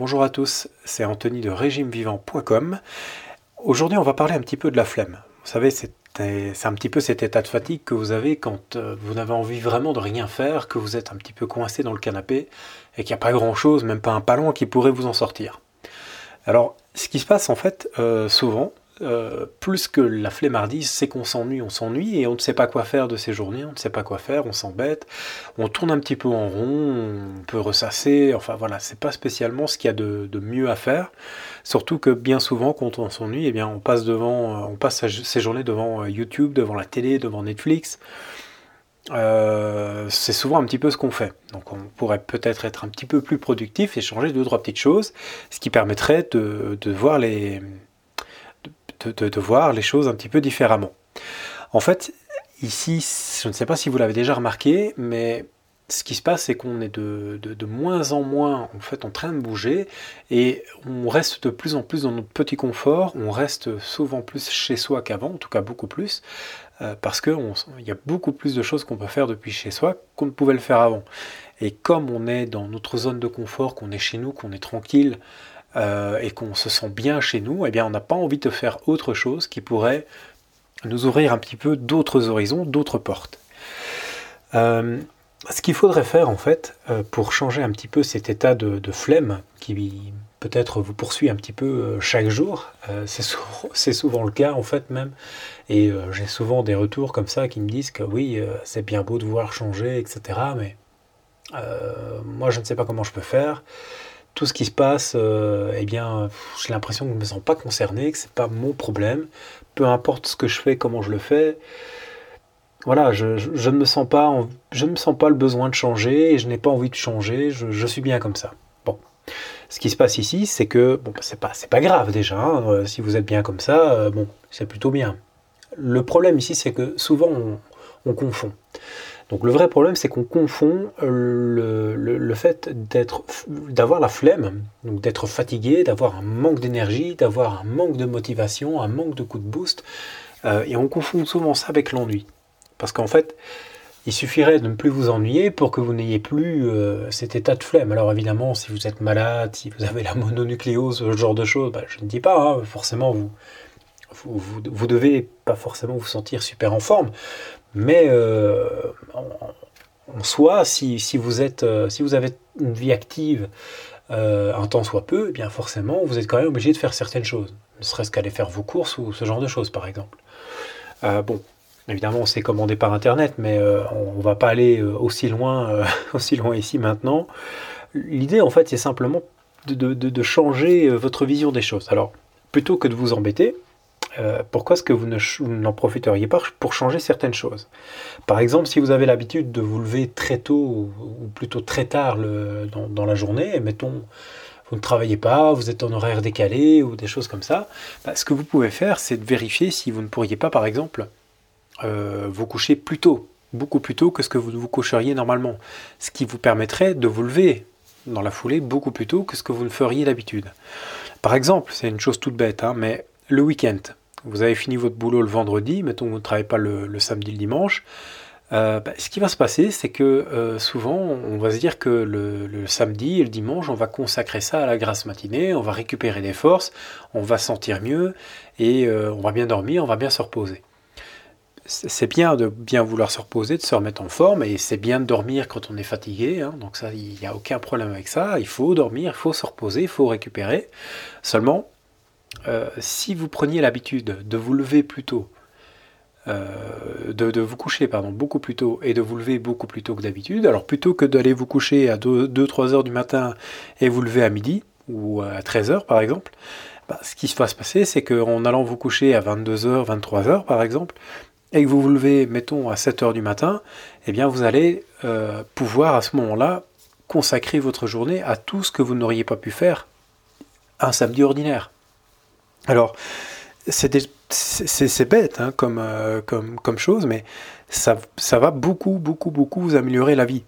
Bonjour à tous, c'est Anthony de régimevivant.com. Aujourd'hui, on va parler un petit peu de la flemme. Vous savez, c'est un petit peu cet état de fatigue que vous avez quand euh, vous n'avez envie vraiment de rien faire, que vous êtes un petit peu coincé dans le canapé et qu'il n'y a pas grand chose, même pas un ballon qui pourrait vous en sortir. Alors, ce qui se passe en fait euh, souvent, euh, plus que la flemmardise, c'est qu'on s'ennuie, on s'ennuie et on ne sait pas quoi faire de ces journées, on ne sait pas quoi faire, on s'embête, on tourne un petit peu en rond, on peut ressasser, enfin voilà, c'est pas spécialement ce qu'il y a de, mieux à faire. Surtout que bien souvent, quand on s'ennuie, eh bien, on passe devant, ces journées devant euh, YouTube, devant la télé, devant Netflix. Euh, c'est souvent un petit peu ce qu'on fait. Donc on pourrait peut-être être un petit peu plus productif et changer deux, trois petites choses, ce qui permettrait de voir les, de, voir les choses un petit peu différemment. En fait, ici, je ne sais pas si vous l'avez déjà remarqué, mais ce qui se passe, c'est qu'on est de, moins en moins en fait en train de bouger et on reste de plus en plus dans notre petit confort. On reste souvent plus chez soi qu'avant, en tout cas beaucoup plus, euh, parce qu'il y a beaucoup plus de choses qu'on peut faire depuis chez soi qu'on ne pouvait le faire avant. Et comme on est dans notre zone de confort, qu'on est chez nous, qu'on est tranquille, euh, et qu'on se sent bien chez nous, eh bien on n'a pas envie de faire autre chose qui pourrait nous ouvrir un petit peu d'autres horizons, d'autres portes. Euh, ce qu'il faudrait faire en fait euh, pour changer un petit peu cet état de, flemme qui peut-être vous poursuit un petit peu chaque jour, c'est souvent le cas en fait même, et j'ai souvent des retours comme ça qui me disent que oui c'est bien beau de vouloir changer etc mais moi je ne sais pas comment je peux faire, tout ce qui se passe, euh, eh bien, j'ai l'impression que je ne me sens pas concerné, que c'est pas mon problème. Peu importe ce que je fais, comment je le fais. Voilà, je, ne me sens pas, je ne me sens pas le besoin de changer et je n'ai pas envie de changer. Je, suis bien comme ça. Bon, ce qui se passe ici, c'est que bon, bah, c'est pas, c'est pas grave déjà. Hein. Euh, si vous êtes bien comme ça, euh, bon, c'est plutôt bien. Le problème ici, c'est que souvent on confond. Donc le vrai problème, c'est qu'on confond le, fait d'avoir la flemme, donc d'être fatigué, d'avoir un manque d'énergie, d'avoir un manque de motivation, un manque de coup de boost, euh, et on confond souvent ça avec l'ennui. Parce qu'en fait, il suffirait de ne plus vous ennuyer pour que vous n'ayez plus euh, cet état de flemme. Alors évidemment, si vous êtes malade, si vous avez la mononucléose, ce genre de choses, bah, je ne dis pas, hein, forcément vous, vous, vous, devez pas forcément vous sentir super en forme, mais euh, en, soi, si, vous êtes, euh, si vous avez une vie active euh, un temps soit peu, eh bien forcément, vous êtes quand même obligé de faire certaines choses. Ne serait-ce qu'aller faire vos courses ou ce genre de choses, par exemple. bon, évidemment, c'est commandé par Internet, mais on ne va pas aller aussi loin, aussi loin ici maintenant. L'idée, en fait, c'est simplement de, changer votre vision des choses. Alors, plutôt que de vous embêter, euh, pourquoi est-ce que vous n'en profiteriez pas pour changer certaines choses? Par exemple, si vous avez l'habitude de vous lever très tôt ou, plutôt très tard dans, la journée, mettons, vous ne travaillez pas, vous êtes en horaire décalé ou des choses comme ça, bah, ce que vous pouvez faire, c'est de vérifier si vous ne pourriez pas, par exemple, euh, vous coucher plus tôt, beaucoup plus tôt que ce que vous vous coucheriez normalement, ce qui vous permettrait de vous lever dans la foulée beaucoup plus tôt que ce que vous ne feriez d'habitude. Par exemple, c'est une chose toute bête, hein, mais le week-end, vous avez fini votre boulot le vendredi, mettons que vous ne travaillez pas le, samedi, le dimanche, euh, bah, ce qui va se passer, c'est que euh, souvent, on va se dire que le, samedi et le dimanche, on va consacrer ça à la grasse matinée, on va récupérer des forces, on va sentir mieux et euh, on va bien dormir, on va bien se reposer. C'est bien de bien vouloir se reposer, de se remettre en forme, et c'est bien de dormir quand on est fatigué, hein. donc ça, il n'y a aucun problème avec ça, il faut dormir, il faut se reposer, il faut récupérer. Seulement, euh, si vous preniez l'habitude de vous lever plus tôt, euh, de, vous coucher pardon, beaucoup plus tôt et de vous lever beaucoup plus tôt que d'habitude, alors plutôt que d'aller vous coucher à 2-3 heures du matin et vous lever à midi ou à 13 heures par exemple, bah, ce qui va se passer, c'est qu'en allant vous coucher à 22h, 23h par exemple, et que vous vous levez, mettons, à 7 heures du matin, eh bien vous allez euh, pouvoir à ce moment-là consacrer votre journée à tout ce que vous n'auriez pas pu faire un samedi ordinaire. Alors, c'est bête hein, euh, comme, chose, mais ça, ça va beaucoup, beaucoup, beaucoup vous améliorer la vie.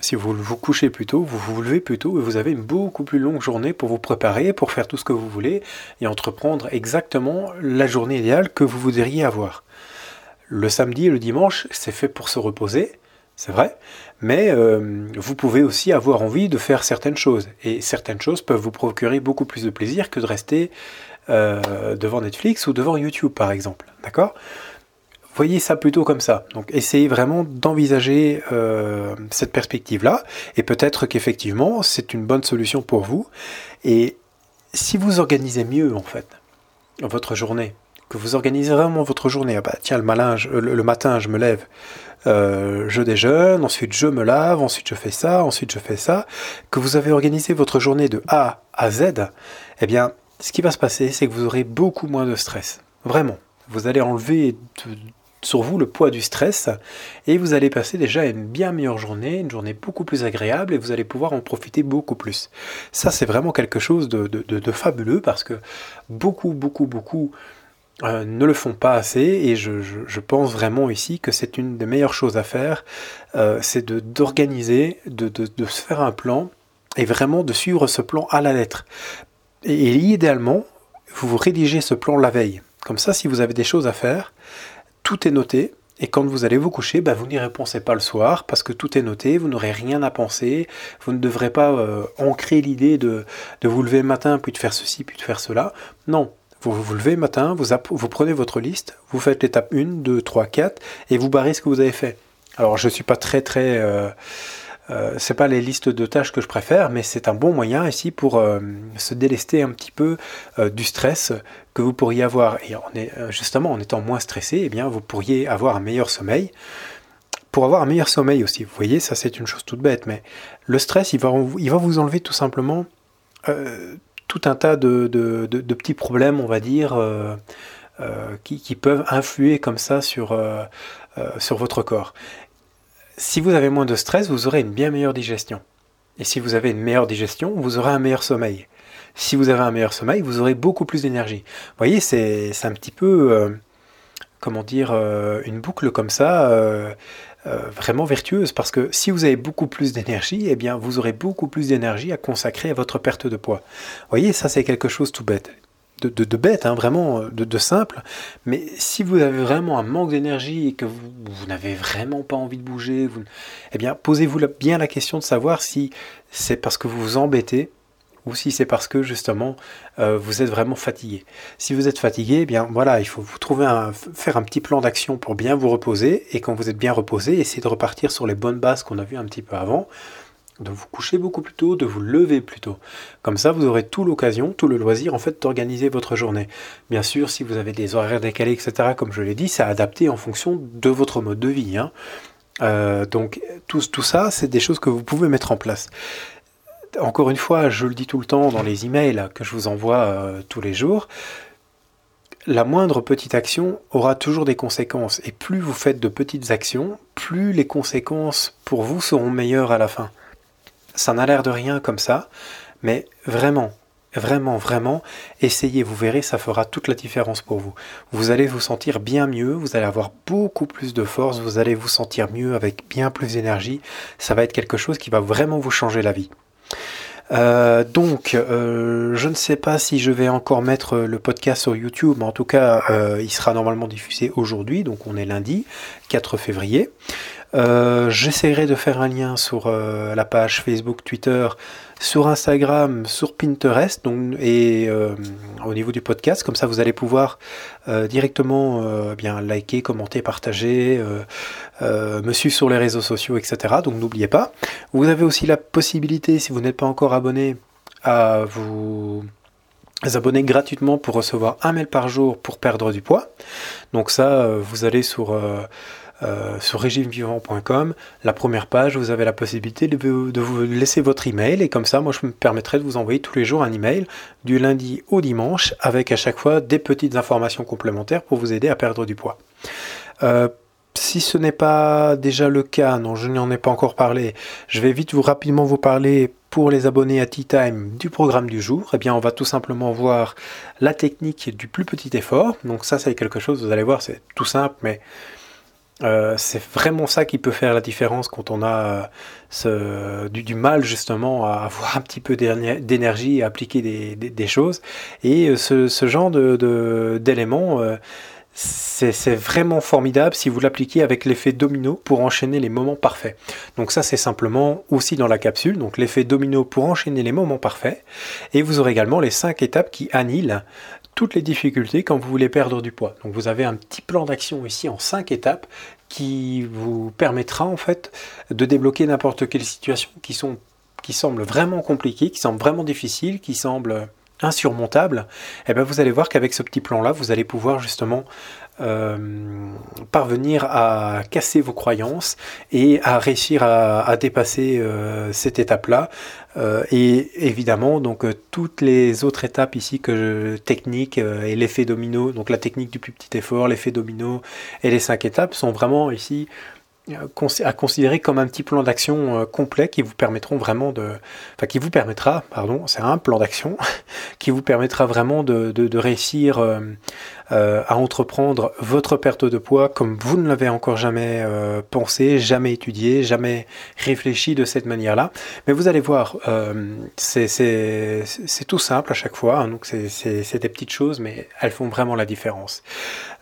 Si vous vous couchez plus tôt, vous vous levez plus tôt et vous avez une beaucoup plus longue journée pour vous préparer, pour faire tout ce que vous voulez et entreprendre exactement la journée idéale que vous voudriez avoir. Le samedi et le dimanche, c'est fait pour se reposer, c'est vrai, mais euh, vous pouvez aussi avoir envie de faire certaines choses. Et certaines choses peuvent vous procurer beaucoup plus de plaisir que de rester euh, devant Netflix ou devant YouTube, par exemple. D'accord? Voyez ça plutôt comme ça. Donc essayez vraiment d'envisager euh, cette perspective-là. Et peut-être qu'effectivement, c'est une bonne solution pour vous. Et si vous organisez mieux, en fait, votre journée, que vous organisez vraiment votre journée, ah bah, tiens, le, malin, le, matin, je me lève, euh, je déjeune, ensuite je me lave, ensuite je fais ça, ensuite je fais ça, que vous avez organisé votre journée de A à Z, eh bien, ce qui va se passer, c'est que vous aurez beaucoup moins de stress. Vraiment. Vous allez enlever sur vous le poids du stress et vous allez passer déjà une bien meilleure journée, une journée beaucoup plus agréable et vous allez pouvoir en profiter beaucoup plus. Ça, c'est vraiment quelque chose de fabuleux parce que beaucoup, beaucoup, beaucoup euh, ne le font pas assez et je, pense vraiment ici que c'est une des meilleures choses à faire, euh, c'est d'organiser, de, de, se faire un plan et vraiment de suivre ce plan à la lettre. Et, idéalement, vous vous rédigez ce plan la veille. Comme ça, si vous avez des choses à faire, tout est noté. Et quand vous allez vous coucher, bah, vous n'y répondez pas le soir parce que tout est noté, vous n'aurez rien à penser, vous ne devrez pas euh, ancrer l'idée de, de vous lever le matin puis de faire ceci puis de faire cela. Non, vous vous levez le matin, vous, prenez votre liste, vous faites l'étape 1, 2, 3, 4 et vous barrez ce que vous avez fait. Alors je ne suis pas très très... Euh, euh, pas les listes de tâches que je préfère, mais c'est un bon moyen ici pour euh, se délester un petit peu euh, du stress que vous pourriez avoir. Et est, justement, en étant moins stressé, eh bien, vous pourriez avoir un meilleur sommeil. Pour avoir un meilleur sommeil aussi, vous voyez, ça c'est une chose toute bête, mais le stress, il va, il va vous enlever tout simplement tout un tas de, petits problèmes, on va dire, euh, euh, qui, peuvent influer comme ça sur, euh, sur votre corps. Si vous avez moins de stress, vous aurez une bien meilleure digestion. Et si vous avez une meilleure digestion, vous aurez un meilleur sommeil. Si vous avez un meilleur sommeil, vous aurez beaucoup plus d'énergie. Vous voyez, c'est un petit peu, comment dire, une boucle comme ça. Euh, vraiment vertueuse parce que si vous avez beaucoup plus d'énergie, eh bien vous aurez beaucoup plus d'énergie à consacrer à votre perte de poids. Vous voyez, ça c'est quelque chose tout bête. De, de, bête, hein, vraiment de, simple. Mais si vous avez vraiment un manque d'énergie et que vous, vous n'avez vraiment pas envie de bouger, vous, eh bien posez-vous bien la question de savoir si c'est parce que vous vous embêtez ou si c'est parce que justement euh, vous êtes vraiment fatigué. Si vous êtes fatigué, eh bien voilà, il faut vous trouver un, faire un petit plan d'action pour bien vous reposer et quand vous êtes bien reposé, essayez de repartir sur les bonnes bases qu'on a vues un petit peu avant, de vous coucher beaucoup plus tôt, de vous lever plus tôt. Comme ça, vous aurez tout l'occasion, tout le loisir en fait d'organiser votre journée. Bien sûr, si vous avez des horaires décalés, etc., comme je l'ai dit, c'est adapté en fonction de votre mode de vie. Hein. Euh, donc tout, tout ça, c'est des choses que vous pouvez mettre en place encore une fois, je le dis tout le temps dans les emails que je vous envoie euh, tous les jours, la moindre petite action aura toujours des conséquences. Et plus vous faites de petites actions, plus les conséquences pour vous seront meilleures à la fin. Ça n'a l'air de rien comme ça, mais vraiment, vraiment, vraiment, essayez, vous verrez, ça fera toute la différence pour vous. Vous allez vous sentir bien mieux, vous allez avoir beaucoup plus de force, vous allez vous sentir mieux avec bien plus d'énergie. Ça va être quelque chose qui va vraiment vous changer la vie. Euh, donc, euh, je ne sais pas si je vais encore mettre le podcast sur YouTube, en tout cas, euh, il sera normalement diffusé aujourd'hui, donc on est lundi 4 février. J'essaierai de faire un lien sur la page Facebook, Twitter sur Instagram, sur Pinterest donc, et euh, au niveau du podcast. Comme ça, vous allez pouvoir euh, directement euh, bien liker, commenter, partager, me suivre sur les réseaux sociaux, etc. Donc n'oubliez pas. Vous avez aussi la possibilité, si vous n'êtes pas encore abonné, à vous abonner gratuitement pour recevoir un mail par jour pour perdre du poids. Donc ça, vous allez sur euh, sur régimevivant.com, la première page, vous avez la possibilité de, vous laisser votre email et comme ça, moi, je me permettrai de vous envoyer tous les jours un email du lundi au dimanche avec à chaque fois des petites informations complémentaires pour vous aider à perdre du poids. Euh, si ce n'est pas déjà le cas, non, je n'en ai pas encore parlé, je vais vite vous rapidement vous parler pour les abonnés à Tea Time du programme du jour. Eh bien, on va tout simplement voir la technique du plus petit effort. Donc ça, c'est quelque chose, vous allez voir, c'est tout simple, mais euh, c'est vraiment ça qui peut faire la différence quand on a euh, du, mal justement à avoir un petit peu d'énergie à appliquer des, choses. Et euh, ce, genre d'éléments, c'est vraiment formidable si vous l'appliquez avec l'effet domino pour enchaîner les moments parfaits. Donc ça c'est simplement aussi dans la capsule, donc l'effet domino pour enchaîner les moments parfaits. Et vous aurez également les 5 étapes qui annihilent toutes les difficultés quand vous voulez perdre du poids. Donc vous avez un petit plan d'action ici en 5 étapes qui vous permettra en fait de débloquer n'importe quelle situation qui, sont, qui semble vraiment compliquées, qui semblent vraiment difficiles, qui semblent insurmontable, et eh bien vous allez voir qu'avec ce petit plan-là, vous allez pouvoir justement euh, parvenir à casser vos croyances et à réussir à, dépasser euh, cette étape-là. Euh, et évidemment, donc toutes les autres étapes ici que technique et l'effet domino, donc la technique du plus petit effort, l'effet domino et les cinq étapes sont vraiment ici à considérer comme un petit plan d'action complet qui vous permettront vraiment de, enfin qui vous permettra, pardon, c'est un plan d'action qui vous permettra vraiment de, de, réussir à entreprendre votre perte de poids comme vous ne l'avez encore jamais pensé, jamais étudié, jamais réfléchi de cette manière-là. Mais vous allez voir, c'est tout simple à chaque fois, hein, donc c'est des petites choses, mais elles font vraiment la différence.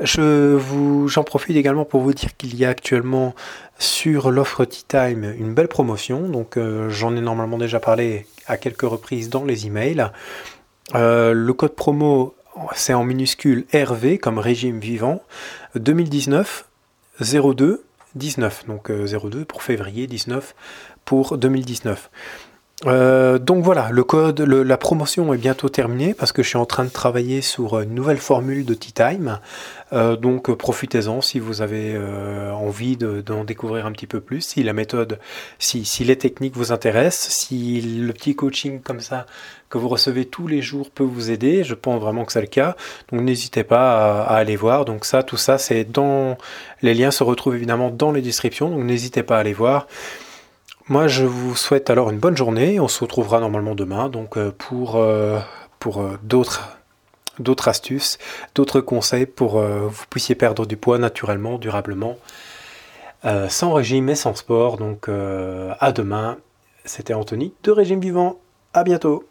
Je vous, j'en profite également pour vous dire qu'il y a actuellement sur l'offre Tea Time une belle promotion. Donc euh, j'en ai normalement déjà parlé à quelques reprises dans les emails. Euh, le code promo c'est en minuscule RV comme régime vivant 2019 02 19 donc 02 euh, pour février 19 pour 2019. Euh, donc voilà, le code, la promotion est bientôt terminée parce que je suis en train de travailler sur une nouvelle formule de Tea Time. Euh, donc profitez-en si vous avez euh, envie d'en découvrir un petit peu plus, si la méthode, si, les techniques vous intéressent, si le petit coaching comme ça que vous recevez tous les jours peut vous aider. Je pense vraiment que c'est le cas. Donc n'hésitez pas à, aller voir. Donc ça, tout ça, c'est dans les liens se retrouvent évidemment dans les descriptions. Donc n'hésitez pas à aller voir. Moi, je vous souhaite alors une bonne journée. On se retrouvera normalement demain donc euh, pour, euh, euh, d'autres d'autres astuces, d'autres conseils pour que vous puissiez perdre du poids naturellement, durablement, sans régime et sans sport. Donc à demain. C'était Anthony de Régime Vivant. À bientôt.